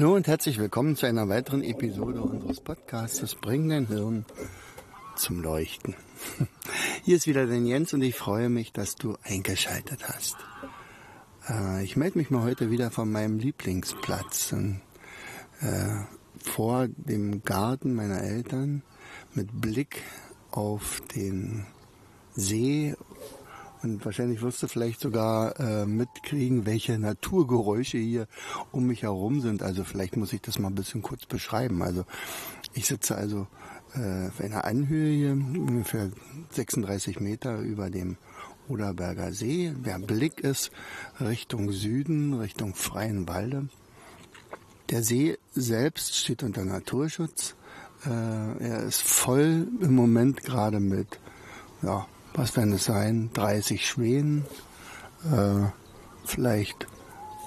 Hallo und herzlich willkommen zu einer weiteren Episode unseres Podcasts Bring dein Hirn zum Leuchten. Hier ist wieder den Jens und ich freue mich, dass du eingeschaltet hast. Äh, ich melde mich mal heute wieder von meinem Lieblingsplatz äh, vor dem Garten meiner Eltern mit Blick auf den See und wahrscheinlich wirst du vielleicht sogar äh, mitkriegen, welche Naturgeräusche hier um mich herum sind. Also vielleicht muss ich das mal ein bisschen kurz beschreiben. Also ich sitze also äh, auf einer Anhöhe hier, ungefähr 36 Meter über dem Oderberger See. Der Blick ist Richtung Süden, Richtung Freien Walde. Der See selbst steht unter Naturschutz. Äh, er ist voll im Moment gerade mit ja, was werden es sein, 30 Schwänen, äh, vielleicht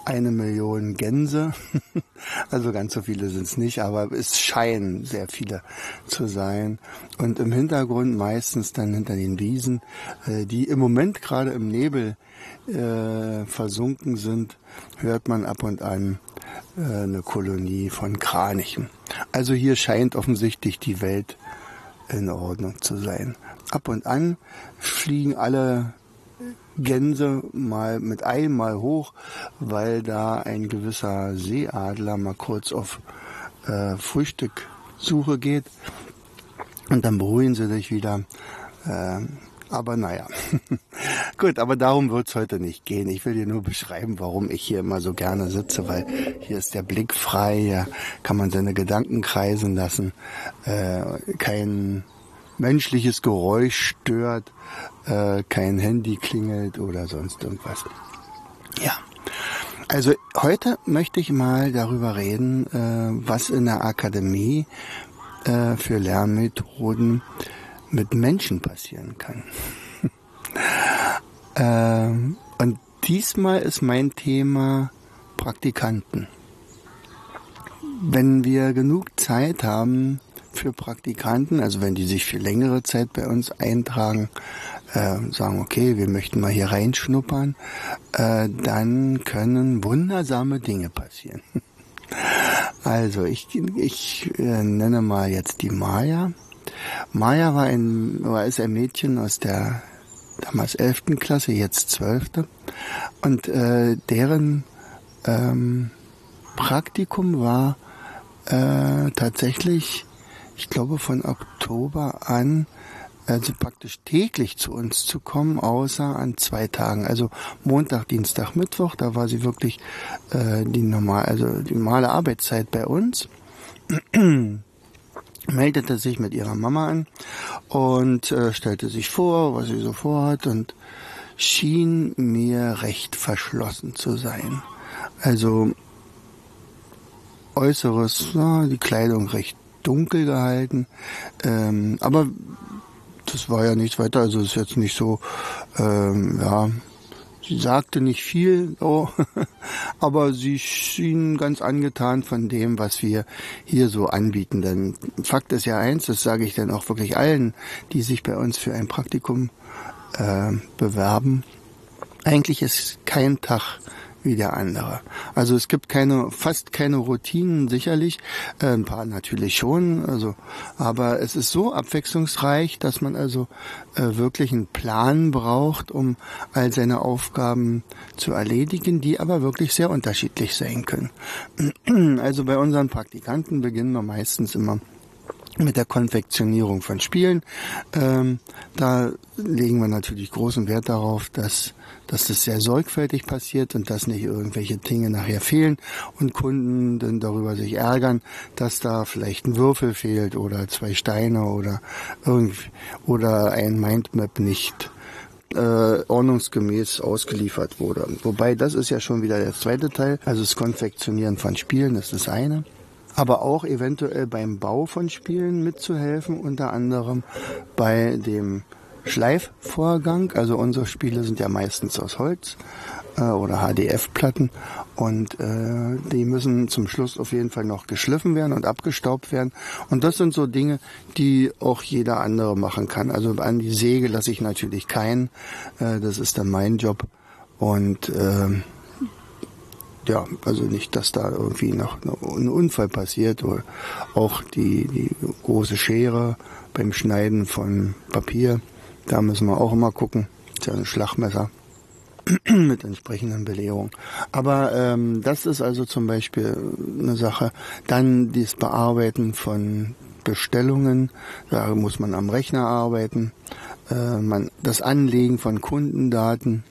eine Million Gänse. also ganz so viele sind es nicht, aber es scheinen sehr viele zu sein. Und im Hintergrund meistens dann hinter den Wiesen, äh, die im Moment gerade im Nebel äh, versunken sind, hört man ab und an äh, eine Kolonie von Kranichen. Also hier scheint offensichtlich die Welt in Ordnung zu sein ab und an fliegen alle Gänse mal mit einmal hoch, weil da ein gewisser Seeadler mal kurz auf äh, Frühstücksuche geht und dann beruhigen sie sich wieder. Äh, aber naja, gut, aber darum wird's heute nicht gehen. Ich will dir nur beschreiben, warum ich hier immer so gerne sitze, weil hier ist der Blick frei, hier kann man seine Gedanken kreisen lassen, äh, kein menschliches Geräusch stört, äh, kein Handy klingelt oder sonst irgendwas. Ja. Also heute möchte ich mal darüber reden, äh, was in der Akademie äh, für Lernmethoden mit Menschen passieren kann. ähm, und diesmal ist mein Thema Praktikanten. Wenn wir genug Zeit haben, für Praktikanten, also wenn die sich für längere Zeit bei uns eintragen, äh, sagen, okay, wir möchten mal hier reinschnuppern, äh, dann können wundersame Dinge passieren. Also ich, ich äh, nenne mal jetzt die Maya. Maya war ein, war ist ein Mädchen aus der damals elften Klasse, jetzt zwölfte. Und äh, deren ähm, Praktikum war äh, tatsächlich ich glaube, von Oktober an also praktisch täglich zu uns zu kommen, außer an zwei Tagen. Also Montag, Dienstag, Mittwoch, da war sie wirklich äh, die normal, also die normale Arbeitszeit bei uns. meldete sich mit ihrer Mama an und äh, stellte sich vor, was sie so vorhat und schien mir recht verschlossen zu sein. Also äußeres, ja, die Kleidung recht dunkel gehalten. Ähm, aber das war ja nichts weiter, also es ist jetzt nicht so, ähm, ja, sie sagte nicht viel, oh, aber sie schien ganz angetan von dem, was wir hier so anbieten. Denn Fakt ist ja eins, das sage ich dann auch wirklich allen, die sich bei uns für ein Praktikum äh, bewerben. Eigentlich ist kein Tag wie der andere. Also es gibt keine, fast keine Routinen sicherlich, äh, ein paar natürlich schon, also, aber es ist so abwechslungsreich, dass man also äh, wirklich einen Plan braucht, um all seine Aufgaben zu erledigen, die aber wirklich sehr unterschiedlich sein können. Also bei unseren Praktikanten beginnen wir meistens immer mit der Konfektionierung von Spielen. Ähm, da legen wir natürlich großen Wert darauf, dass, dass das sehr sorgfältig passiert und dass nicht irgendwelche Dinge nachher fehlen und Kunden dann darüber sich ärgern, dass da vielleicht ein Würfel fehlt oder zwei Steine oder irgendwie, oder ein Mindmap nicht äh, ordnungsgemäß ausgeliefert wurde. Wobei das ist ja schon wieder der zweite Teil. Also das Konfektionieren von Spielen das ist das eine. Aber auch eventuell beim Bau von Spielen mitzuhelfen, unter anderem bei dem Schleifvorgang. Also unsere Spiele sind ja meistens aus Holz äh, oder HDF-Platten und äh, die müssen zum Schluss auf jeden Fall noch geschliffen werden und abgestaubt werden. Und das sind so Dinge, die auch jeder andere machen kann. Also an die Säge lasse ich natürlich keinen. Äh, das ist dann mein Job. Und äh, ja, also nicht, dass da irgendwie noch ein Unfall passiert oder auch die, die große Schere beim Schneiden von Papier. Da müssen wir auch immer gucken. Das ist ja ein Schlagmesser. mit entsprechenden Belehrungen. Aber ähm, das ist also zum Beispiel eine Sache. Dann das Bearbeiten von Bestellungen, da muss man am Rechner arbeiten. Äh, man, das Anlegen von Kundendaten,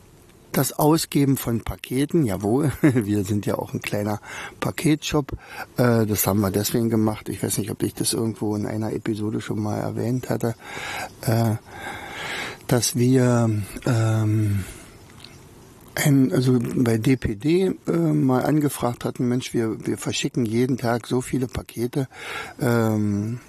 das Ausgeben von Paketen, jawohl, wir sind ja auch ein kleiner Paketshop. Äh, das haben wir deswegen gemacht. Ich weiß nicht, ob ich das irgendwo in einer Episode schon mal erwähnt hatte, äh, dass wir ähm, ein, also bei DPD äh, mal angefragt hatten, Mensch, wir, wir verschicken jeden Tag so viele Pakete. Ähm,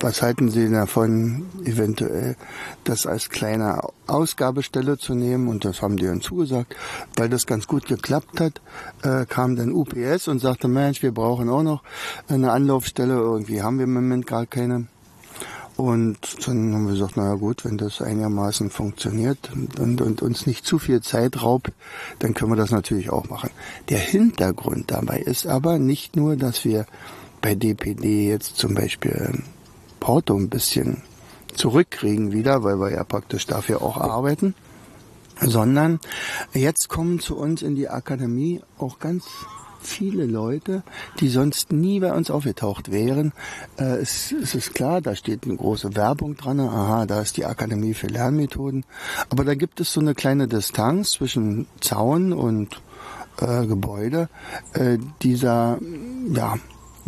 was halten Sie davon, eventuell das als kleine Ausgabestelle zu nehmen? Und das haben die dann zugesagt. Weil das ganz gut geklappt hat, äh, kam dann UPS und sagte, Mensch, wir brauchen auch noch eine Anlaufstelle. Irgendwie haben wir im Moment gar keine. Und dann haben wir gesagt, naja gut, wenn das einigermaßen funktioniert und, und, uns nicht zu viel Zeit raubt, dann können wir das natürlich auch machen. Der Hintergrund dabei ist aber nicht nur, dass wir bei DPD jetzt zum Beispiel Porto ein bisschen zurückkriegen wieder, weil wir ja praktisch dafür auch arbeiten, sondern jetzt kommen zu uns in die Akademie auch ganz viele Leute, die sonst nie bei uns aufgetaucht wären. Äh, es, es ist klar, da steht eine große Werbung dran. Aha, da ist die Akademie für Lernmethoden. Aber da gibt es so eine kleine Distanz zwischen Zaun und äh, Gebäude. Äh, dieser, ja,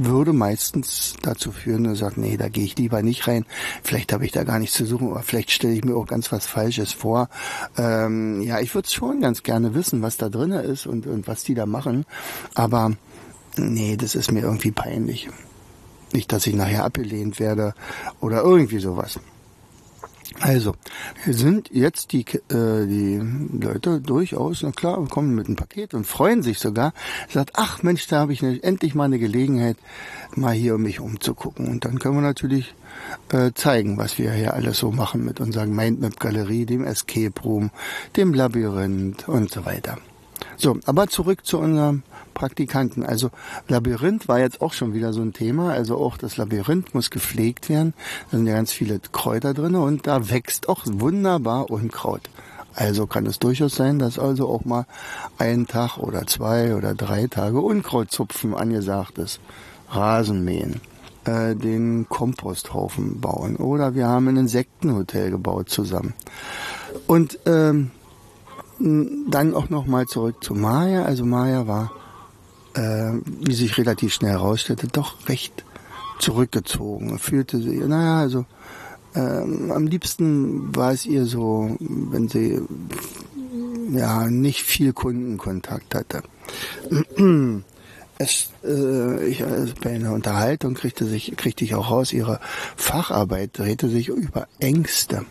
würde meistens dazu führen, dass er sagt, nee, da gehe ich lieber nicht rein. Vielleicht habe ich da gar nichts zu suchen, oder vielleicht stelle ich mir auch ganz was Falsches vor. Ähm, ja, ich würde schon ganz gerne wissen, was da drin ist und, und was die da machen. Aber nee, das ist mir irgendwie peinlich. Nicht, dass ich nachher abgelehnt werde oder irgendwie sowas. Also, sind jetzt die, äh, die Leute durchaus, na klar, kommen mit einem Paket und freuen sich sogar. Sagt, ach Mensch, da habe ich ne, endlich mal eine Gelegenheit, mal hier mich umzugucken. Und dann können wir natürlich äh, zeigen, was wir hier alles so machen mit unserer Mindmap-Galerie, dem Escape Room, dem Labyrinth und so weiter. So, aber zurück zu unserem Praktikanten. Also Labyrinth war jetzt auch schon wieder so ein Thema. Also auch das Labyrinth muss gepflegt werden. Da sind ja ganz viele Kräuter drin und da wächst auch wunderbar Unkraut. Also kann es durchaus sein, dass also auch mal ein Tag oder zwei oder drei Tage Unkrautzupfen angesagt ist. Rasenmähen, äh, den Komposthaufen bauen oder wir haben ein Insektenhotel gebaut zusammen. Und ähm, dann auch noch mal zurück zu Maya. Also Maya war äh, wie sich relativ schnell herausstellte, doch recht zurückgezogen. Fühlte sie, naja, also ähm, am liebsten war es ihr so, wenn sie ja nicht viel Kundenkontakt hatte. Es, äh, ich, also bei einer Unterhaltung kriegte, sich, kriegte ich auch raus, ihre Facharbeit drehte sich über Ängste.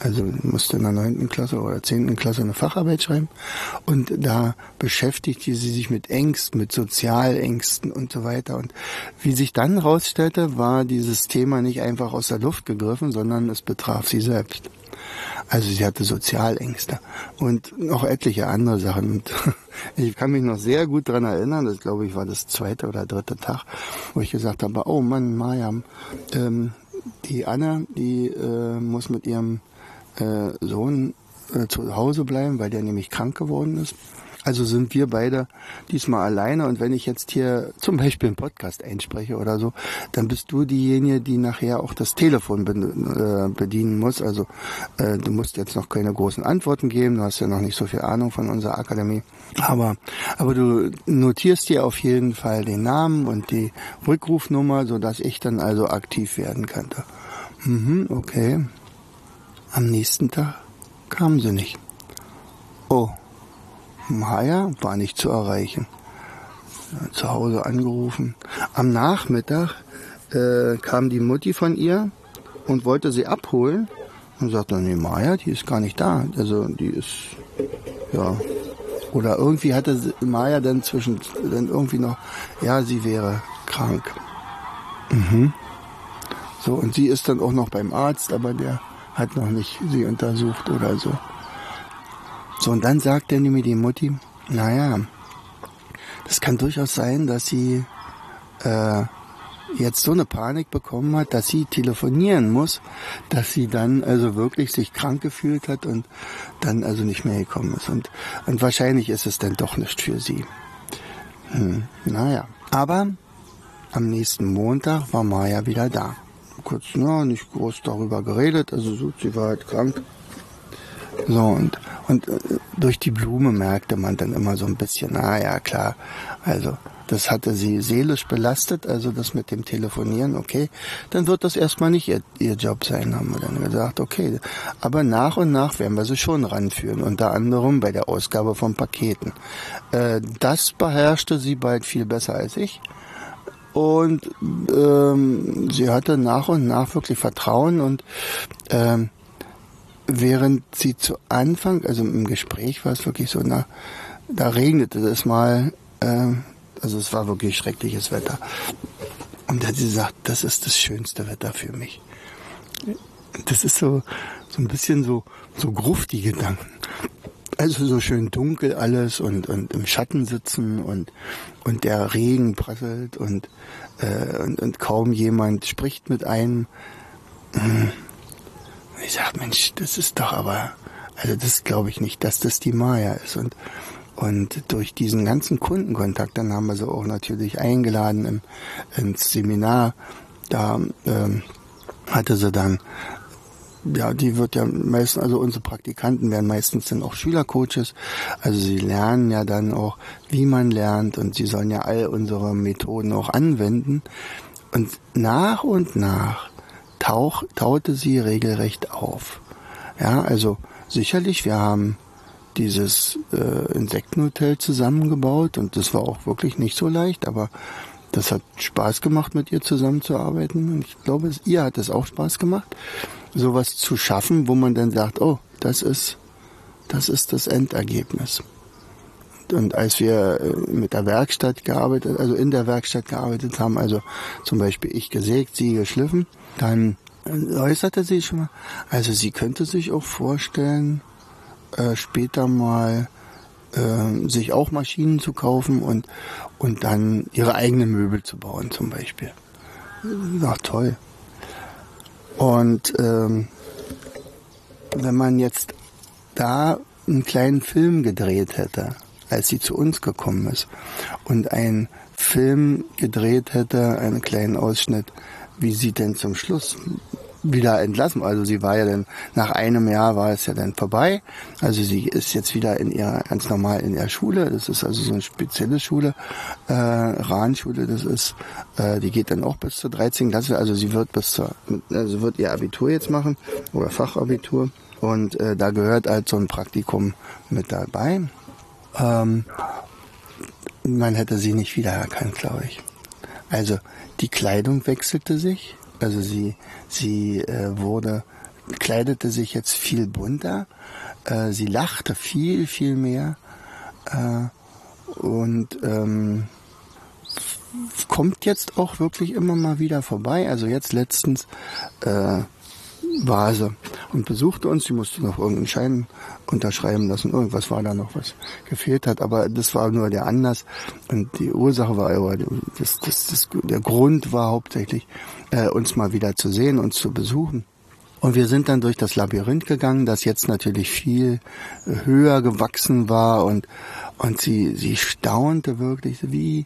Also musste in der neunten Klasse oder zehnten Klasse eine Facharbeit schreiben und da beschäftigte sie sich mit Ängsten, mit Sozialängsten und so weiter. Und wie sich dann herausstellte, war dieses Thema nicht einfach aus der Luft gegriffen, sondern es betraf sie selbst. Also sie hatte Sozialängste und noch etliche andere Sachen. Und ich kann mich noch sehr gut dran erinnern, das glaube ich war das zweite oder dritte Tag, wo ich gesagt habe, oh Mann, Maja, ähm, die Anne, die äh, muss mit ihrem äh, Sohn äh, zu Hause bleiben, weil der nämlich krank geworden ist. Also sind wir beide diesmal alleine und wenn ich jetzt hier zum Beispiel einen Podcast einspreche oder so, dann bist du diejenige, die nachher auch das Telefon äh, bedienen muss. Also äh, du musst jetzt noch keine großen Antworten geben, du hast ja noch nicht so viel Ahnung von unserer Akademie. Aber, aber du notierst dir auf jeden Fall den Namen und die Rückrufnummer, sodass ich dann also aktiv werden könnte. Mhm, okay. Am nächsten Tag Kamen sie nicht. Oh, Maya war nicht zu erreichen. Zu Hause angerufen. Am Nachmittag äh, kam die Mutti von ihr und wollte sie abholen und sagte, nee, Maya, die ist gar nicht da. Also die ist, ja. Oder irgendwie hatte Maya dann zwischen, dann irgendwie noch, ja, sie wäre krank. Mhm. So, und sie ist dann auch noch beim Arzt, aber der hat noch nicht sie untersucht oder so. So, und dann sagt dann mir die Mutti, naja, das kann durchaus sein, dass sie äh, jetzt so eine Panik bekommen hat, dass sie telefonieren muss, dass sie dann also wirklich sich krank gefühlt hat und dann also nicht mehr gekommen ist. Und, und wahrscheinlich ist es dann doch nicht für sie. Hm, naja, aber am nächsten Montag war Maya wieder da. Kurz, na, nicht groß darüber geredet, also so, sie war halt krank. So, und, und äh, durch die Blume merkte man dann immer so ein bisschen, na ja, klar, also das hatte sie seelisch belastet, also das mit dem Telefonieren, okay, dann wird das erstmal nicht ihr, ihr Job sein, haben wir dann gesagt, okay. Aber nach und nach werden wir sie schon ranführen, unter anderem bei der Ausgabe von Paketen. Äh, das beherrschte sie bald viel besser als ich. Und ähm, sie hatte nach und nach wirklich Vertrauen und ähm, während sie zu Anfang, also im Gespräch war es wirklich so, na, da regnete es mal, äh, also es war wirklich schreckliches Wetter. Und da hat sie gesagt, das ist das schönste Wetter für mich. Das ist so, so ein bisschen so, so gruft die Gedanken. Also so schön dunkel alles und, und im Schatten sitzen und, und der Regen prasselt und, äh, und, und kaum jemand spricht mit einem. Ich sag, Mensch, das ist doch aber, also das glaube ich nicht, dass das die Maya ist. Und und durch diesen ganzen Kundenkontakt, dann haben wir sie auch natürlich eingeladen im, ins Seminar. Da ähm, hatte sie dann, ja, die wird ja meistens, also unsere Praktikanten werden meistens dann auch Schülercoaches. Also sie lernen ja dann auch, wie man lernt und sie sollen ja all unsere Methoden auch anwenden. Und nach und nach tauch, taute sie regelrecht auf. Ja, also sicherlich, wir haben dieses äh, Insektenhotel zusammengebaut und das war auch wirklich nicht so leicht, aber das hat Spaß gemacht, mit ihr zusammenzuarbeiten und ich glaube, es, ihr hat es auch Spaß gemacht, sowas zu schaffen, wo man dann sagt, oh, das ist, das ist das Endergebnis. Und als wir äh, mit der Werkstatt gearbeitet, also in der Werkstatt gearbeitet haben, also zum Beispiel ich gesägt, sie geschliffen, dann äußerte sie schon mal, also sie könnte sich auch vorstellen, äh, später mal äh, sich auch Maschinen zu kaufen und, und dann ihre eigenen Möbel zu bauen zum Beispiel. Ach toll. Und ähm, wenn man jetzt da einen kleinen Film gedreht hätte, als sie zu uns gekommen ist, und einen Film gedreht hätte, einen kleinen Ausschnitt, wie sie denn zum Schluss wieder entlassen. Also sie war ja dann, nach einem Jahr war es ja dann vorbei. Also sie ist jetzt wieder in ihrer, ganz normal in ihrer Schule. Das ist also so eine spezielle Schule, äh, Rahnschule, das ist, äh, die geht dann auch bis zur 13. Klasse. Also sie wird bis zur, also wird ihr Abitur jetzt machen oder Fachabitur. Und äh, da gehört halt so ein Praktikum mit dabei. Ähm, man hätte sie nicht wiedererkannt, glaube ich. Also die Kleidung wechselte sich. Also sie, sie äh, wurde, kleidete sich jetzt viel bunter, äh, sie lachte viel, viel mehr äh, und ähm, kommt jetzt auch wirklich immer mal wieder vorbei. Also jetzt letztens äh, war sie und besuchte uns. Sie musste noch irgendeinen Schein unterschreiben lassen. Irgendwas war da noch, was gefehlt hat. Aber das war nur der Anlass. Und die Ursache war das, das, das, der Grund war hauptsächlich, äh, uns mal wieder zu sehen, uns zu besuchen. Und wir sind dann durch das Labyrinth gegangen, das jetzt natürlich viel höher gewachsen war und, und sie, sie staunte wirklich, wie,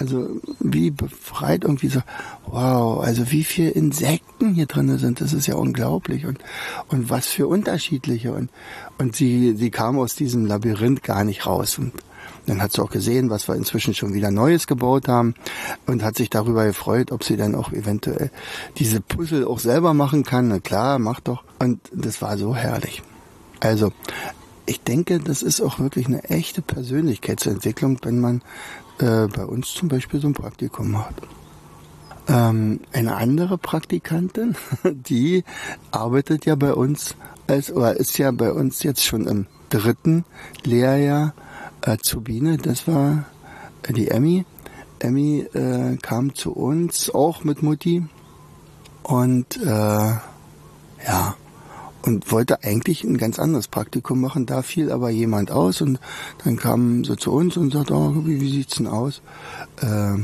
also wie befreit irgendwie so, wow, also wie viel Insekten hier drin sind, das ist ja unglaublich und, und was für unterschiedliche und, und sie, sie kam aus diesem Labyrinth gar nicht raus und dann hat sie auch gesehen, was wir inzwischen schon wieder Neues gebaut haben und hat sich darüber gefreut, ob sie dann auch eventuell diese Puzzle auch selber machen kann. Na klar, mach doch. Und das war so herrlich. Also, ich denke, das ist auch wirklich eine echte Persönlichkeitsentwicklung, wenn man äh, bei uns zum Beispiel so ein Praktikum macht. Ähm, eine andere Praktikantin, die arbeitet ja bei uns als, oder ist ja bei uns jetzt schon im dritten Lehrjahr Azubine, das war die Emmy. Emmy äh, kam zu uns auch mit Mutti und äh, ja und wollte eigentlich ein ganz anderes Praktikum machen. Da fiel aber jemand aus und dann kam so zu uns und sagte, oh, wie, wie sieht's denn aus? Äh,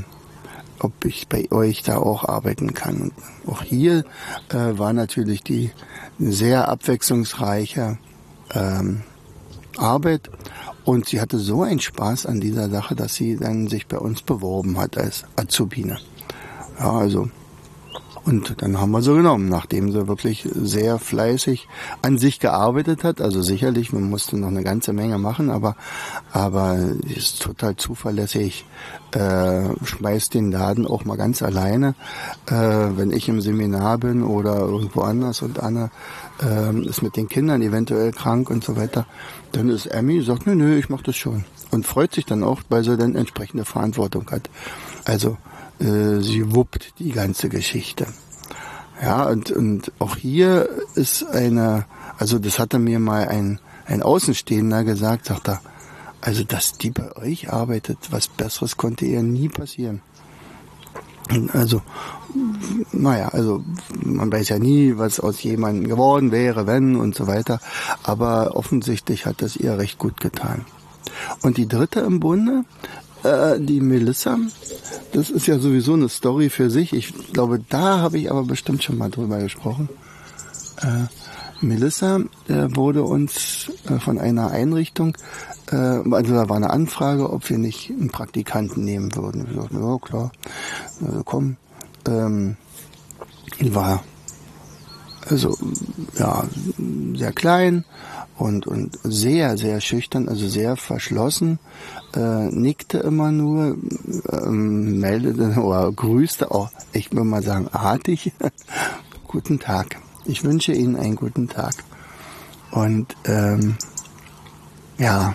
ob ich bei euch da auch arbeiten kann. Und auch hier äh, war natürlich die sehr abwechslungsreiche ähm, Arbeit und sie hatte so einen Spaß an dieser Sache, dass sie dann sich bei uns beworben hat als Azubine. Ja, also und dann haben wir sie genommen, nachdem sie wirklich sehr fleißig an sich gearbeitet hat. Also sicherlich, man musste noch eine ganze Menge machen, aber, aber ist total zuverlässig, äh, schmeißt den Laden auch mal ganz alleine. Äh, wenn ich im Seminar bin oder irgendwo anders und Anna äh, ist mit den Kindern eventuell krank und so weiter, dann ist Emmy, sagt, nö, nö, ich mach das schon. Und freut sich dann auch, weil sie dann entsprechende Verantwortung hat. Also, äh, sie wuppt die ganze Geschichte. Ja, und, und auch hier ist eine, also das hatte mir mal ein, ein Außenstehender gesagt, sagt er, also dass die bei euch arbeitet, was Besseres konnte ihr nie passieren. Also, naja, also man weiß ja nie, was aus jemandem geworden wäre, wenn und so weiter. Aber offensichtlich hat das ihr recht gut getan. Und die dritte im Bunde, äh, die Melissa, das ist ja sowieso eine Story für sich. Ich glaube, da habe ich aber bestimmt schon mal drüber gesprochen. Äh, Melissa äh, wurde uns äh, von einer Einrichtung, äh, also da war eine Anfrage, ob wir nicht einen Praktikanten nehmen würden. Wir sagten, ja klar, also komm. Ähm, war also ja sehr klein, und, und sehr, sehr schüchtern, also sehr verschlossen, äh, nickte immer nur, ähm, meldete oder grüßte auch, ich würde mal sagen, artig. guten Tag. Ich wünsche Ihnen einen guten Tag. Und ähm, ja,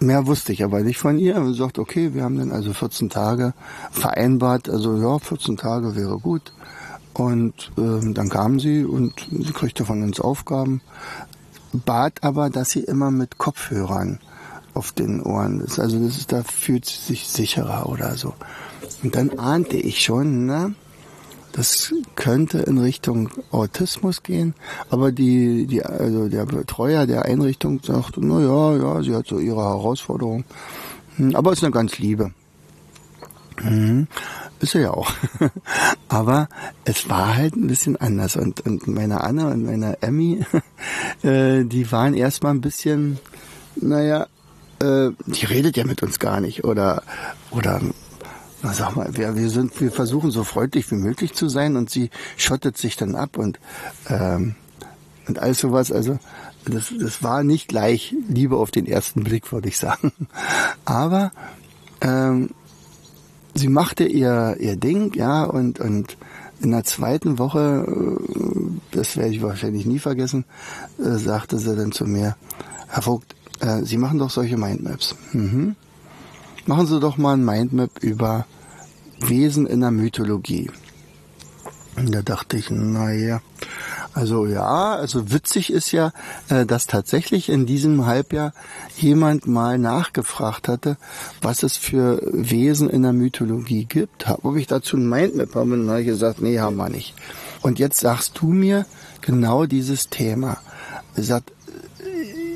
mehr wusste ich aber nicht von ihr. Und sagt, okay, wir haben dann also 14 Tage vereinbart. Also ja, 14 Tage wäre gut. Und ähm, dann kam sie und sie kriegte von uns Aufgaben bat aber, dass sie immer mit Kopfhörern auf den Ohren ist. Also das ist, da fühlt sie sich sicherer oder so. Und dann ahnte ich schon, ne, das könnte in Richtung Autismus gehen, aber die, die, also der Betreuer der Einrichtung sagt, na ja, ja, sie hat so ihre Herausforderung. Hm, aber ist eine ganz liebe. Mhm. Ist er ja auch. Aber es war halt ein bisschen anders. Und, und meine Anna und meine Emmy, äh, die waren erstmal ein bisschen, naja, äh, die redet ja mit uns gar nicht. Oder, oder na sag mal, wir, wir sind, wir versuchen so freundlich wie möglich zu sein und sie schottet sich dann ab und, ähm, und all sowas. Also das, das war nicht gleich Liebe auf den ersten Blick, würde ich sagen. Aber ähm, sie machte ihr, ihr Ding, ja, und, und in der zweiten Woche, äh, das werde ich wahrscheinlich nie vergessen, äh, sagte sie dann zu mir, Herr Vogt, äh, Sie machen doch solche Mindmaps. Mhm. Machen Sie doch mal ein Mindmap über Wesen in der Mythologie. Und da dachte ich, naja, also ja, also witzig ist ja, äh, dass tatsächlich in diesem Halbjahr jemand mal nachgefragt hatte, was es für Wesen in der Mythologie gibt. Ob ich dazu ein Mindmap habe, dann habe ich gesagt, nee, haben wir nicht. Und jetzt sagst du mir genau dieses Thema. Sagt,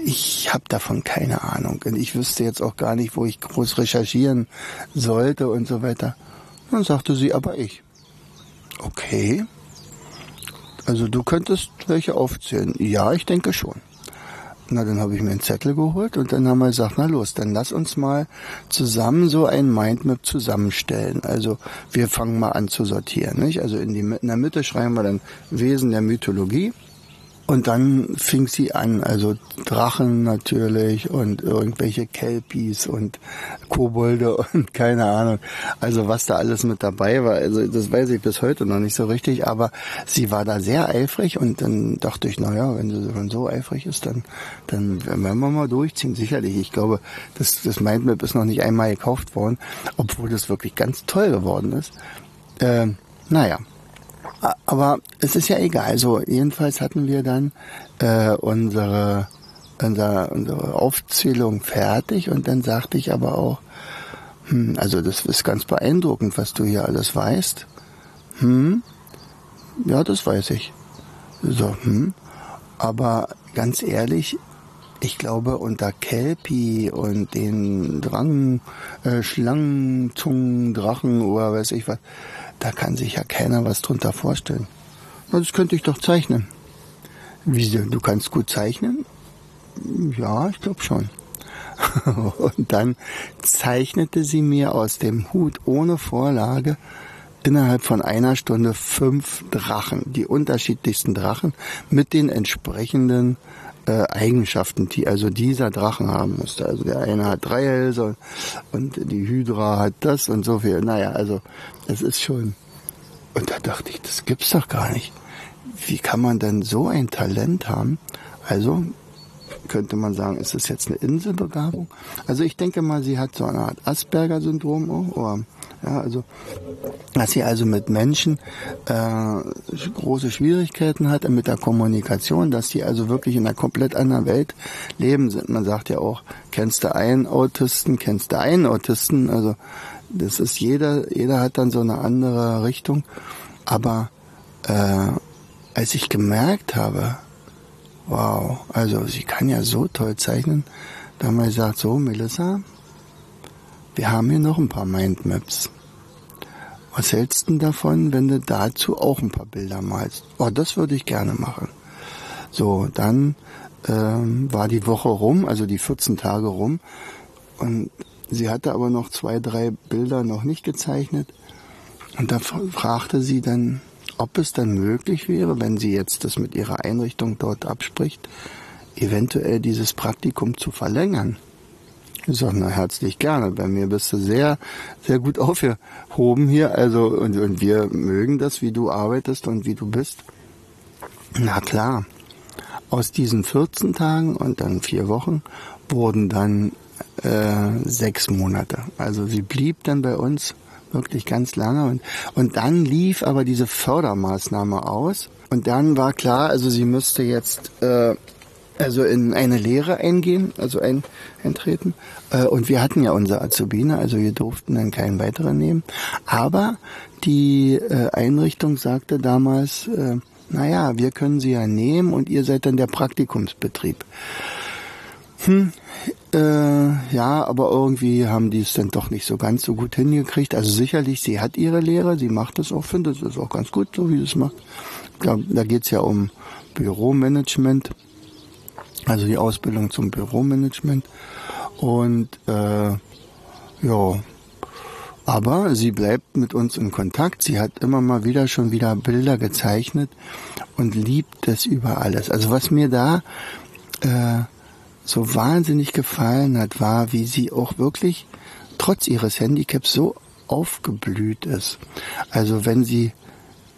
ich habe davon keine Ahnung und ich wüsste jetzt auch gar nicht, wo ich groß recherchieren sollte und so weiter. Dann sagte sie, aber ich. Okay, also du könntest welche aufzählen. Ja, ich denke schon. Na, dann habe ich mir einen Zettel geholt und dann haben wir gesagt, na los, dann lass uns mal zusammen so ein Mindmap zusammenstellen. Also wir fangen mal an zu sortieren. Nicht? Also in, die, in der Mitte schreiben wir dann Wesen der Mythologie Und dann fing sie an, also Drachen natürlich und irgendwelche Kelpies und Kobolde und keine Ahnung. Also was da alles mit dabei war, also das weiß ich bis heute noch nicht so richtig, aber sie war da sehr eifrig und dann dachte ich, naja, wenn sie schon so eifrig ist, dann, dann werden wir mal durchziehen, sicherlich. Ich glaube, das, das Mindmap ist noch nicht einmal gekauft worden, obwohl das wirklich ganz toll geworden ist. Äh, naja, aber es ist ja egal. So, jedenfalls hatten wir dann äh, unsere, unsere, unsere Aufzählung fertig und dann sagte ich aber auch, hm, also das ist ganz beeindruckend, was du hier alles weißt. Hm, ja, das weiß ich. So, hm. Aber ganz ehrlich, ich glaube, unter Kelpi und den Drang, äh, Schlangenzungen, Drachen oder weiß ich was, da kann sich ja keiner was drunter vorstellen. Das könnte ich doch zeichnen. Wie, du kannst gut zeichnen? Ja, ich glaube schon. Und dann zeichnete sie mir aus dem Hut ohne Vorlage innerhalb von einer Stunde fünf Drachen, die unterschiedlichsten Drachen mit den entsprechenden äh, Eigenschaften, die also dieser Drachen haben musste. Also der eine hat drei Hälse und die Hydra hat das und so viel. Naja, also es ist schon. Und da dachte ich, das gibt's doch gar nicht. Wie kann man denn so ein Talent haben? Also könnte man sagen, ist das jetzt eine Inselbegabung? Also ich denke mal, sie hat so eine Art Asperger-Syndrom oder ja, also, dass sie also mit Menschen äh, große Schwierigkeiten hat mit der Kommunikation, dass sie also wirklich in einer komplett anderen Welt leben sind. Man sagt ja auch, kennst du einen Autisten, kennst du einen Autisten, also das ist jeder, jeder hat dann so eine andere Richtung. Aber äh, als ich gemerkt habe, wow, also sie kann ja so toll zeichnen, da haben wir gesagt, so Melissa, wir haben hier noch ein paar Mindmaps. Was hältst du davon, wenn du dazu auch ein paar Bilder malst? Oh, das würde ich gerne machen. So, dann ähm, war die Woche rum, also die 14 Tage rum. Und sie hatte aber noch zwei, drei Bilder noch nicht gezeichnet. Und da fragte sie dann, ob es dann möglich wäre, wenn sie jetzt das mit ihrer Einrichtung dort abspricht, eventuell dieses Praktikum zu verlängern. Ich sage, na herzlich gerne. Bei mir bist du sehr, sehr gut aufgehoben hier. Also und, und wir mögen das, wie du arbeitest und wie du bist. Na klar. Aus diesen 14 Tagen und dann vier Wochen wurden dann äh, sechs Monate. Also sie blieb dann bei uns wirklich ganz lange und, und dann lief aber diese Fördermaßnahme aus und dann war klar, also sie müsste jetzt äh, also in eine Lehre eingehen, also ein, eintreten. Äh, und wir hatten ja unsere Azubine, also wir durften dann keinen weiteren nehmen. Aber die äh, Einrichtung sagte damals, äh, naja, wir können sie ja nehmen und ihr seid dann der Praktikumsbetrieb. Hm, äh, ja, aber irgendwie haben die es dann doch nicht so ganz so gut hingekriegt. Also sicherlich, sie hat ihre Lehre, sie macht es auch, findet es auch ganz gut, so wie sie es macht. Da, da geht es ja um Büromanagement also die Ausbildung zum Büromanagement. Und äh, ja, aber sie bleibt mit uns in Kontakt. Sie hat immer mal wieder schon wieder Bilder gezeichnet und liebt es über alles. Also was mir da äh, so wahnsinnig gefallen hat, war, wie sie auch wirklich trotz ihres Handicaps so aufgeblüht ist. Also wenn sie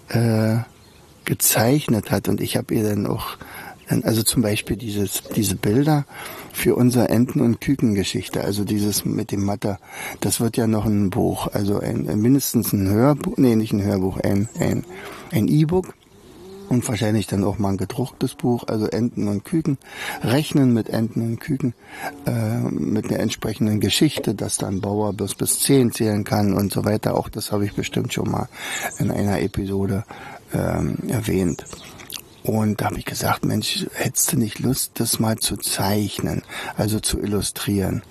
äh, gezeichnet hat und ich habe ihr dann auch also zum Beispiel dieses, diese Bilder für unsere Enten- und Kükengeschichte, also dieses mit dem Matter, das wird ja noch ein Buch, also ein, mindestens ein Hörbuch, nee, nicht ein Hörbuch, ein, ein, ein E-Book und wahrscheinlich dann auch mal ein gedrucktes Buch, also Enten und Küken, Rechnen mit Enten und Küken, äh, mit einer entsprechenden Geschichte, dass dann Bauer bis bis zehn zählen kann und so weiter. Auch das habe ich bestimmt schon mal in einer Episode ähm, erwähnt. Und da habe ich gesagt, Mensch, hättest du nicht Lust, das mal zu zeichnen, also zu illustrieren?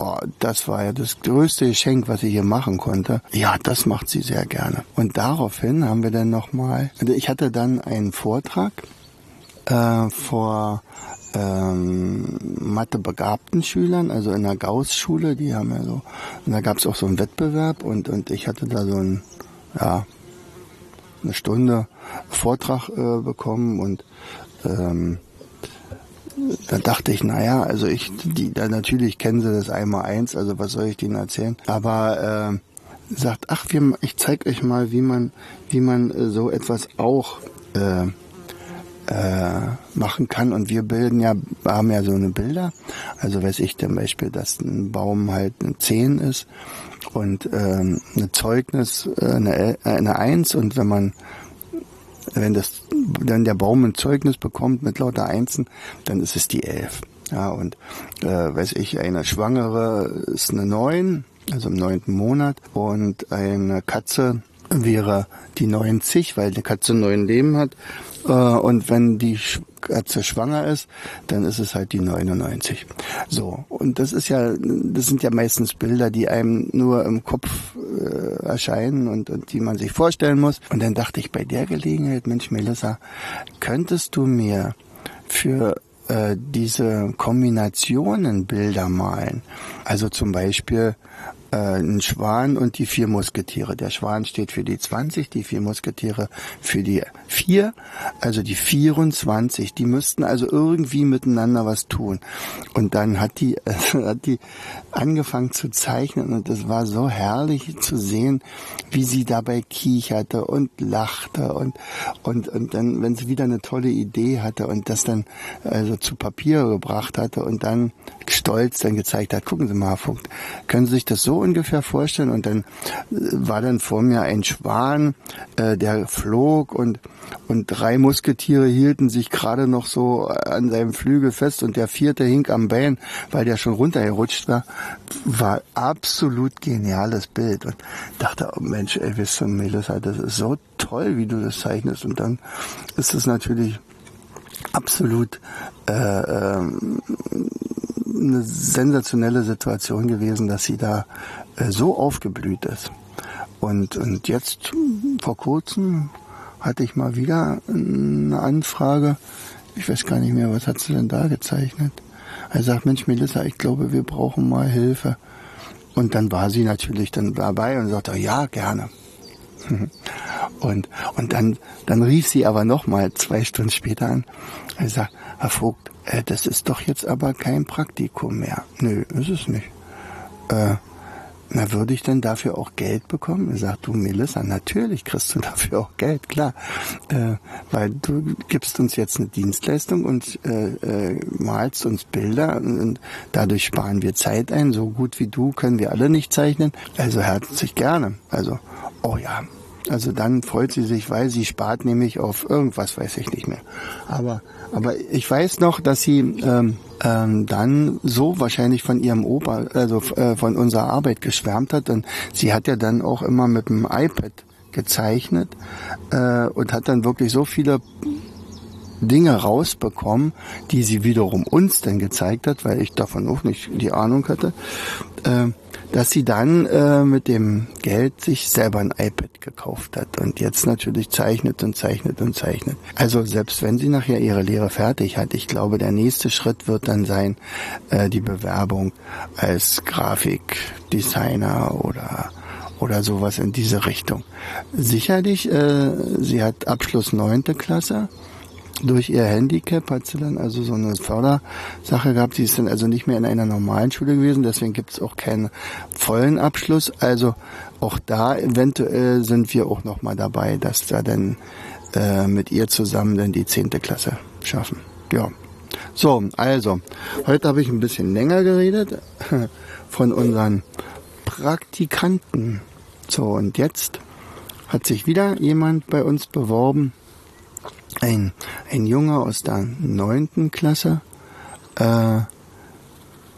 Oh, das war ja das größte Geschenk, was ich hier machen konnte. Ja, das macht sie sehr gerne. Und daraufhin haben wir dann nochmal, also ich hatte dann einen Vortrag äh, vor ähm, Mathe-begabten Schülern, also in der Gauss-Schule, die haben ja so, und da gab es auch so einen Wettbewerb und, und ich hatte da so ein, ja, eine Stunde Vortrag äh, bekommen und ähm, da dachte ich, naja, also ich, die, da natürlich kennen sie das einmal eins, also was soll ich denen erzählen? Aber äh, sagt, ach, wir, ich zeig euch mal, wie man, wie man äh, so etwas auch äh, äh, machen kann. Und wir bilden ja, haben ja so eine Bilder. Also weiß ich zum Beispiel, dass ein Baum halt eine 10 ist und ähm, eine Zeugnis äh, eine, eine 1 und wenn man wenn das, wenn der Baum ein Zeugnis bekommt mit lauter Einsen, dann ist es die elf. Ja, und äh, weiß ich, eine Schwangere ist eine neun, also im neunten Monat, und eine Katze wäre die 90, weil die Katze neun Leben hat. Äh, und wenn die Katze schwanger ist, dann ist es halt die 99. So. Und das ist ja, das sind ja meistens Bilder, die einem nur im Kopf äh, erscheinen und, und die man sich vorstellen muss. Und dann dachte ich bei der Gelegenheit, Mensch, Melissa, könntest du mir für äh, diese Kombinationen Bilder malen? Also zum Beispiel äh, ein Schwan und die vier Musketiere. Der Schwan steht für die 20, die vier Musketiere für die vier, also die 24. Die müssten also irgendwie miteinander was tun. Und dann hat die, äh, hat die angefangen zu zeichnen und es war so herrlich zu sehen, wie sie dabei kicherte und lachte und, und, und dann, wenn sie wieder eine tolle Idee hatte und das dann also zu Papier gebracht hatte und dann stolz dann gezeigt hat, gucken Sie mal, Funk, können Sie sich das so ungefähr vorstellen? Und dann äh, war dann vor mir ein Schwan, äh, der flog und und drei Musketiere hielten sich gerade noch so an seinem Flügel fest und der vierte hing am Bein, weil der schon runtergerutscht war. War absolut geniales Bild und dachte, oh Mensch, wisst ihr, Melissa, das ist so toll, wie du das zeichnest. Und dann ist es natürlich absolut äh, äh, eine sensationelle Situation gewesen, dass sie da äh, so aufgeblüht ist. Und, und jetzt vor kurzem hatte ich mal wieder eine Anfrage. Ich weiß gar nicht mehr, was hat sie denn da gezeichnet? Er sagt, Mensch, Melissa, ich glaube, wir brauchen mal Hilfe. Und dann war sie natürlich dann dabei und sagte, ja, gerne. Und, und dann, dann rief sie aber noch mal zwei Stunden später an. Er sagt, Herr Vogt, äh, das ist doch jetzt aber kein Praktikum mehr. Nö, ist es nicht. Äh, na, würde ich denn dafür auch Geld bekommen? Er sagt, du Melissa, natürlich kriegst du dafür auch Geld, klar. Äh, weil du gibst uns jetzt eine Dienstleistung und äh, äh, malst uns Bilder und, und dadurch sparen wir Zeit ein. So gut wie du können wir alle nicht zeichnen. Also herzlich gerne. Also, oh ja, also dann freut sie sich, weil sie spart nämlich auf irgendwas, weiß ich nicht mehr. Aber, aber ich weiß noch, dass sie ähm, ähm, dann so wahrscheinlich von ihrem Opa, also äh, von unserer Arbeit geschwärmt hat. Und sie hat ja dann auch immer mit dem iPad gezeichnet äh, und hat dann wirklich so viele Dinge rausbekommen, die sie wiederum uns dann gezeigt hat, weil ich davon auch nicht die Ahnung hatte, äh, dass sie dann äh, mit dem Geld sich selber ein iPad gekauft hat und jetzt natürlich zeichnet und zeichnet und zeichnet. Also selbst wenn sie nachher ihre Lehre fertig hat, ich glaube, der nächste Schritt wird dann sein, äh, die Bewerbung als Grafikdesigner oder oder sowas in diese Richtung. Sicherlich, äh, sie hat Abschluss neunte Klasse durch ihr Handicap hat sie dann also so eine Fördersache gehabt. Sie ist dann also nicht mehr in einer normalen Schule gewesen, deswegen gibt es auch keinen vollen Abschluss. Also auch da eventuell sind wir auch noch mal dabei, dass wir dann äh, mit ihr zusammen dann die zehnte Klasse schaffen. Ja. So, also, heute habe ich ein bisschen länger geredet von unseren Praktikanten. So, und jetzt hat sich wieder jemand bei uns beworben ein, ein Junge aus der neunten Klasse, äh,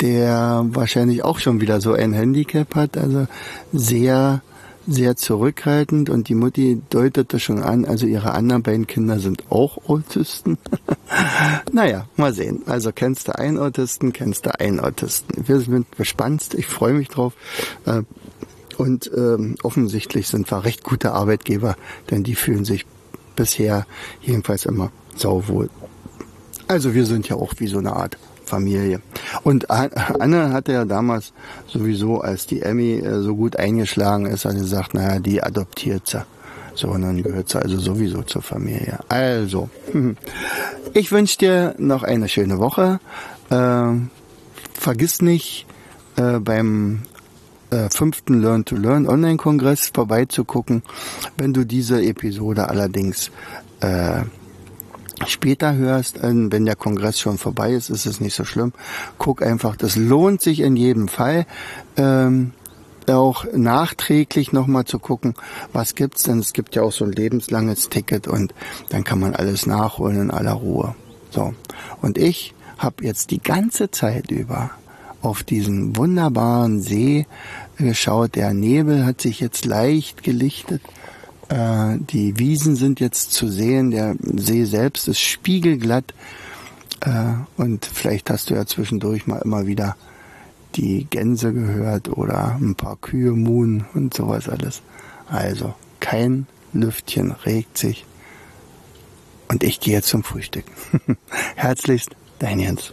der wahrscheinlich auch schon wieder so ein Handicap hat, also sehr, sehr zurückhaltend und die Mutti deutete schon an, also ihre anderen beiden Kinder sind auch Autisten. naja, mal sehen. Also kennst du einen Autisten, kennst du einen Autisten. Wir sind gespannt, ich freue mich drauf. Äh, und ähm, offensichtlich sind wir recht gute Arbeitgeber, denn die fühlen sich bisher jedenfalls immer sauwohl. Also wir sind ja auch wie so eine Art Familie. Und Anne hatte ja damals sowieso, als die Emmy äh, so gut eingeschlagen ist, hat gesagt, naja, die adoptiert sie. So, und dann gehört sie also sowieso zur Familie. Also, ich wünsche dir noch eine schöne Woche. Äh, vergiss nicht, äh, beim fünften Learn to Learn Online-Kongress vorbeizugucken. Wenn du diese Episode allerdings äh, später hörst, äh, wenn der Kongress schon vorbei ist, ist es nicht so schlimm. Guck einfach, das lohnt sich in jedem Fall. Ähm, auch nachträglich nochmal zu gucken, was gibt's denn? Es gibt ja auch so ein lebenslanges Ticket und dann kann man alles nachholen in aller Ruhe. So. Und ich habe jetzt die ganze Zeit über auf diesen wunderbaren See geschaut. Der Nebel hat sich jetzt leicht gelichtet. Äh, die Wiesen sind jetzt zu sehen. Der See selbst ist spiegelglatt. Äh, und vielleicht hast du ja zwischendurch mal immer wieder die Gänse gehört oder ein paar Kühe muhen und sowas alles. Also kein Lüftchen regt sich. Und ich gehe zum Frühstück. Herzlichst, dein Jens.